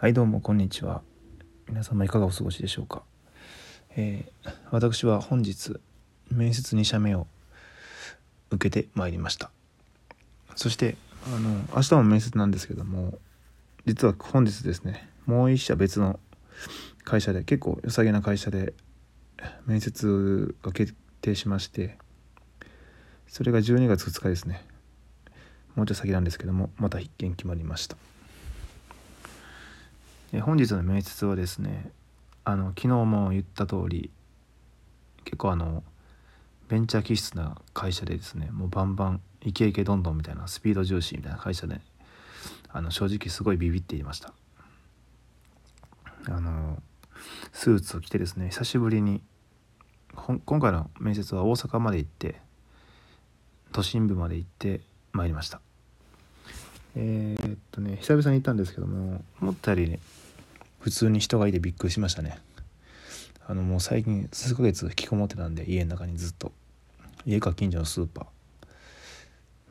はいどうもこんにちは。皆様いかがお過ごしでしょうか、えー、私は本日面接2社目を受けてまいりました。そしてあの明日も面接なんですけども実は本日ですねもう1社別の会社で結構良さげな会社で面接が決定しましてそれが12月2日ですね。もうちょっと先なんですけどもまた必見決まりました。本日の面接はですねあの昨日も言った通り結構あのベンチャー気質な会社でですねもうバンバンイケイケどんどんみたいなスピード重視みたいな会社であの正直すごいビビっていました。あのスーツを着てですね久しぶりに今回の面接は大阪まで行って都心部まで行ってまいりました。えー、っとね久々に行ったんですけども思ったよりね普通に人がいてびっくりしましたね。あのもう最近数ヶ月引きこもってたんで家の中にずっと。家か近所のスーパー。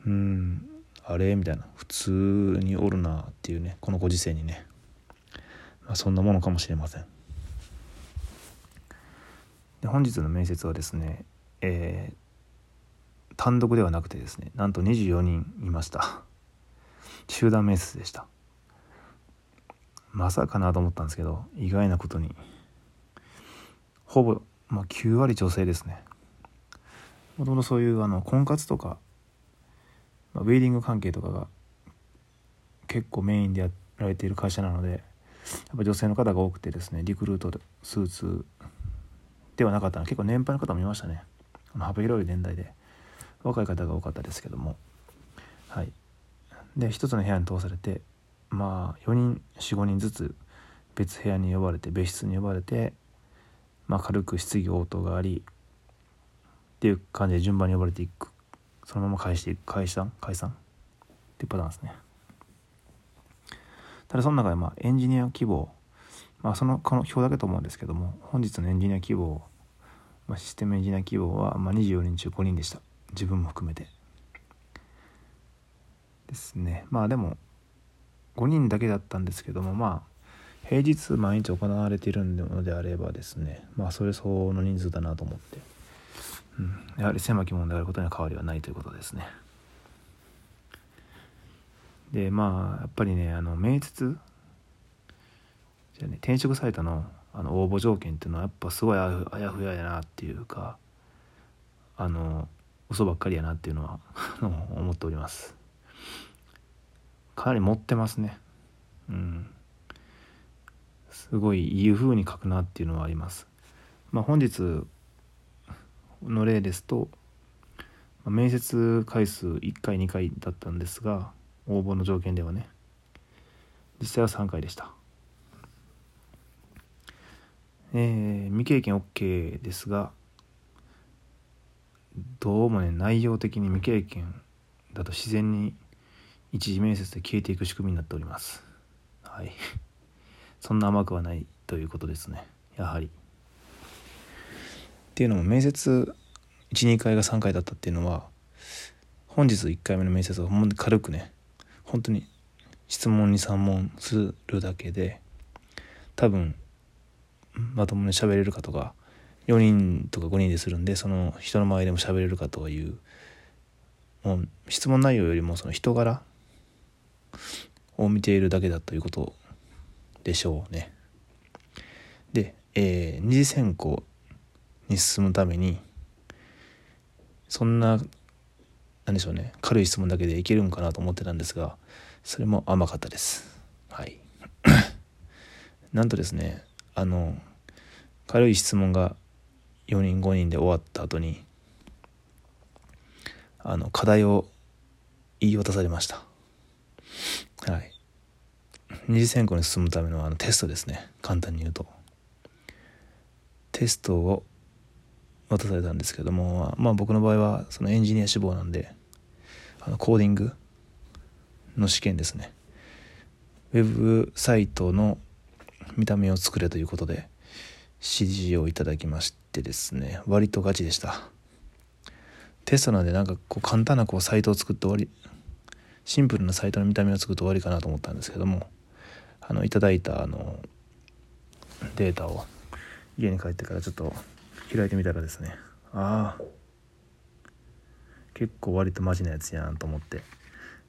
うんあれ？みたいな。普通におるなっていうねこのご時世にね、まあ、そんなものかもしれません。で本日の面接はですねえー、単独ではなくてですねなんと24人いました。集団面接でした。まさかなと思ったんですけど意外なことに。ほぼ、まあ、9割女性ですね。もともとそういうあの婚活とか、まあ、ウェディング関係とかが結構メインでやられている会社なのでやっぱ女性の方が多くてですねリクルートスーツではなかったの結構年配の方もいましたね。幅広い年代で若い方が多かったですけども。はい。で一つの部屋に通されてまあ4人45人ずつ別部屋に呼ばれて別室に呼ばれて、まあ、軽く質疑応答がありっていう感じで順番に呼ばれていく。そのまま返していく解散解散。っていうパターンですね。ただその中でまあエンジニア希望まあそのこの表だけと思うんですけども本日のエンジニア希望、まあ、システムエンジニア希望はまあ24人中5人でした。自分も含めて。ですね。まあでも5人だけだったんですけどもまあ平日毎日行われているのであればですねまあそれ相応の人数だなと思って、うん、やはり狭き門であることには変わりはないということですね。でまあやっぱりねあの面接じゃね転職サイトのあの応募条件っていうのはやっぱすごいあやふややなっていうかあの嘘ばっかりやなっていうのは思っております。かなり持ってますね。うん。すごいいい風に書くなっていうのはあります。まあ本日の例ですと面接回数1回2回だったんですが応募の条件ではね実際は3回でした。えー、未経験 OK ですがどうもね内容的に未経験だと自然に一次面接で消えていく仕組みになっております。はい。そんな甘くはないということですね。やはり。っていうのも面接12回が3回だったっていうのは本日1回目の面接はほんまに軽くね本当に質問に3問するだけで多分まともに喋れるかとか4人とか5人でするんでその人の前でも喋れるかというもう質問内容よりもその人柄を見ているだけだということでしょうね。で、えー、二次選考に進むためにそんな何でしょうね軽い質問だけでいけるんかなと思ってたんですがそれも甘かったです。はい。なんとですねあの軽い質問が4人5人で終わった後にあの課題を言い渡されましたはい。二次選考に進むためのあのテストですね。簡単に言うと。テストを渡されたんですけどもまあ僕の場合はそのエンジニア志望なんであのコーディングの試験ですね。ウェブサイトの見た目を作れということで指示をいただきましてですね。割とガチでした。テストなんでなんかこう簡単なこうサイトを作って終わりシンプルなサイトの見た目を作って終わりかなと思ったんですけどもあのいただいたあのデータを家に帰ってからちょっと開いてみたらですね。ああ結構割とマジなやつやんと思って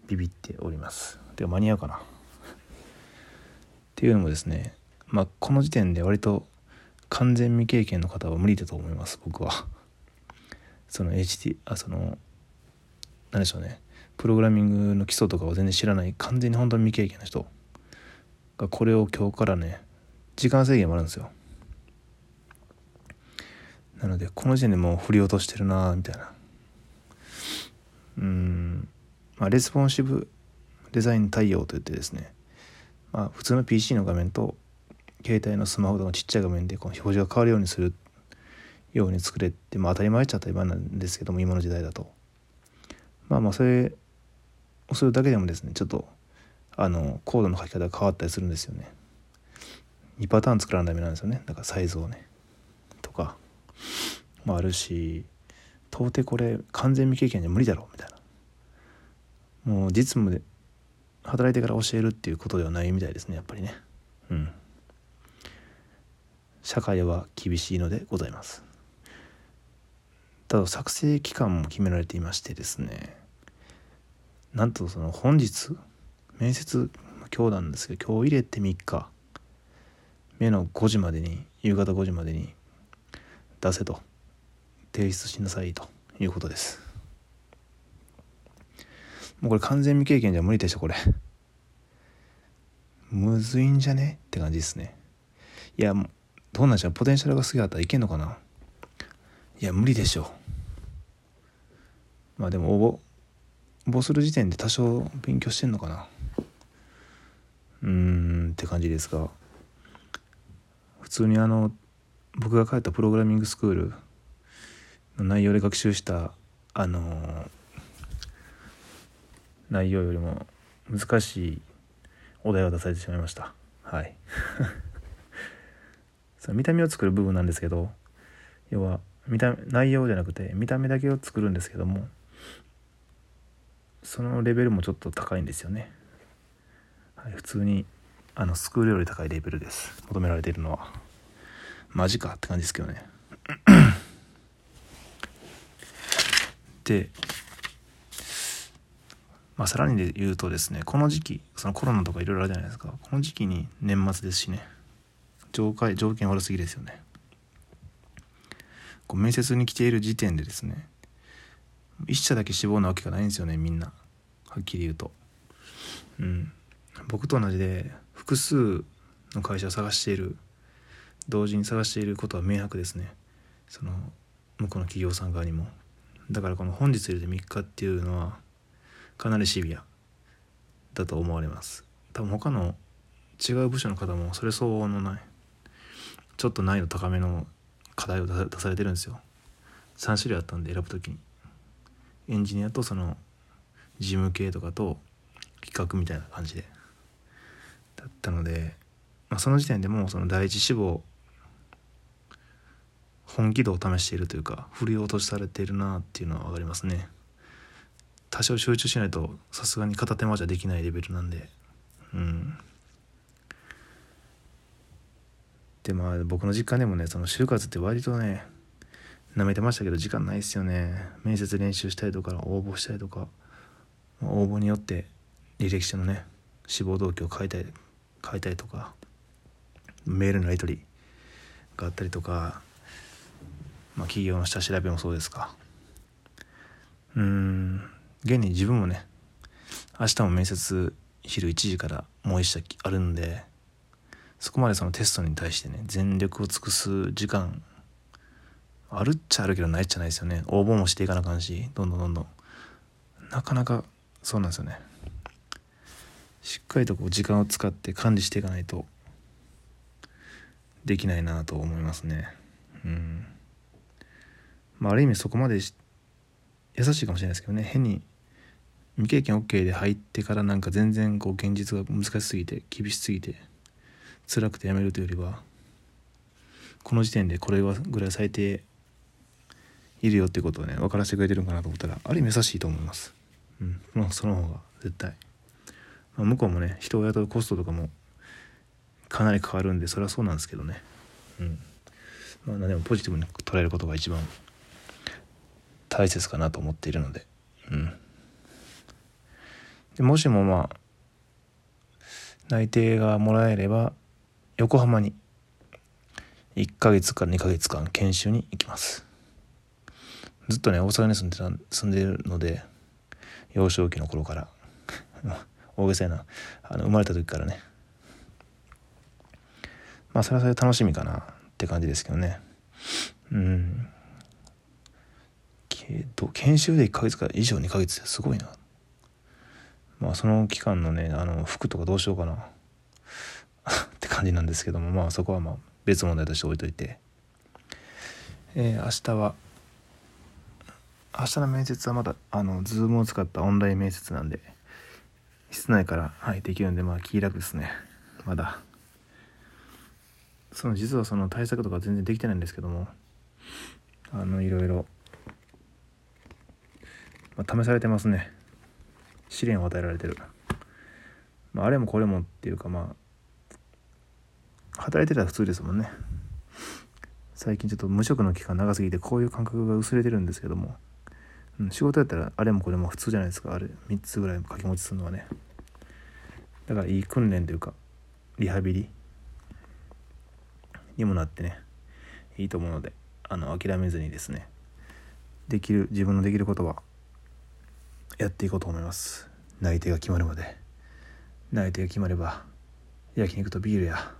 ビビっております。では間に合うかな。っていうのもですねまあこの時点で割と完全未経験の方は無理だと思います僕は。その HT あその何でしょうね。プログラミングの基礎とかを全然知らない完全に本当に未経験の人がこれを今日からね時間制限もあるんですよ。なのでこの時点でもう振り落としてるなみたいな。うん。まあレスポンシブデザイン対応といってですね。まあ普通の PC の画面と携帯のスマホとのちっちゃい画面でこの表示が変わるようにするように作れってまあ当たり前っちゃ当たり前なんですけども今の時代だと。まあまあそれをするだけでもですねちょっとあのコードの書き方が変わったりするんですよね。2パターン作らないとダメなんですよね。だからサイズをね。とかもあるし到底これ完全未経験じゃ無理だろうみたいな。もう実務で働いてから教えるっていうことではないみたいですねやっぱりね。うん。社会は厳しいのでございます。ただ作成期間も決められていましてですねなんとその本日面接今日なんですけど今日入れて3日目の5時までに夕方5時までに出せと。提出しなさいと。いうことです。もうこれ完全未経験じゃ無理でしょこれ。むずいんじゃねって感じですね。いやどうなんでしょう。ポテンシャルがすげえあったらいけんのかな。いや無理でしょまあでも応募応募する時点で多少勉強してんのかな。うーんって感じですが。普通にあの僕が書いたプログラミングスクールの内容で学習したあの内容よりも難しいお題を出されてしまいました。はい。その見た目を作る部分なんですけど要は見た内容じゃなくて見た目だけを作るんですけどもそのレベルもちょっと高いんですよね、はい、普通にあのスクールより高いレベルです。求められているのは。マジかって感じですけどね。でまあさらにで言うとですねこの時期そのコロナとかいろいろあるじゃないですか。この時期に年末ですしね条件条件悪すぎですよね。こう面接に来ている時点でですね一社だけ志望なわけがないんですよねみんな。はっきり言うと。うん。僕と同じで複数の会社を探している同時に探していることは明白ですね。その向こうの企業さん側にも。だからこの本日入れて3日っていうのはかなりシビア。だと思われます。多分他の違う部署の方もそれ相応のないちょっと難易度高めの課題を出されてるんですよ。3種類あったんで選ぶ時に。エンジニアとその事務系とかと企画みたいな感じでだったので、まあ、その時点でもうその第一志望本気度を試しているというか振り落としされているなっていうのは分かりますね。多少集中しないとさすがに片手間じゃできないレベルなんで。うん。でまあ僕の実家でもねその就活って割とね舐めてましたけど時間ないっすよね。面接練習したりとか応募したりとか。応募によって履歴書のね志望動機を書いたり書いたりとか。メールのやり取りがあったりとか。まあ、企業の下調べもそうですか。うん。現に自分もね明日も面接昼1時からもう一社あるんでそこまでそのテストに対してね全力を尽くす時間あるっちゃあるけどないっちゃないですよね。応募もしていかなあかんしどんどんどんどん。なかなかそうなんですよね。しっかりとこう時間を使って管理していかないとできないなと思いますね。うん。まあ、ある意味そこまで優しいかもしれないですけどね。変に未経験 OK で入ってからなんか全然こう現実が難しすぎて厳しすぎて辛くてやめるというよりはこの時点でこれはぐらい最低いるよってことをね分からせてくれてるんかなと思ったらある意味優しいと思います。うん。その方が絶対、まあ、向こうもね人を雇うコストとかもかなり変わるんでそれはそうなんですけどね。うん。まあ何でもポジティブに捉えることが一番大切かなと思っているので。うん。でもしもまあ内定がもらえれば横浜に1ヶ月から2ヶ月間研修に行きます。ずっとね大阪に住んでた住んでるので幼少期の頃から。大げさやな。あの生まれた時からね。まあそれはそれ楽しみかな。って感じですけどね。うん。けど研修で1ヶ月か以上2ヶ月ってすごいな。まあその期間のねあの服とかどうしようかな。って感じなんですけどもまあそこはまあ別問題として置いといて。えー、明日は明日の面接はまだあの Zoom を使ったオンライン面接なんで室内から、はい、できるんでまあ気楽ですね。まだ。その実はその対策とか全然できてないんですけどもあのいろいろ、まあ、試されてますね。試練を与えられてる、まあ、あれもこれもっていうかまあ働いてたら普通ですもんね。最近ちょっと無職の期間長すぎてこういう感覚が薄れてるんですけども、うん、仕事やったらあれもこれも普通じゃないですか。あれ3つぐらい掛け持ちするのはね。だからいい訓練というかリハビリにもなってねいいと思うのであの諦めずにですねできる自分のできることはやっていこうと思います。内定が決まるまで。内定が決まれば焼肉とビールや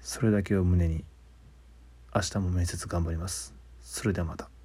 それだけを胸に明日も面接頑張ります。それではまた。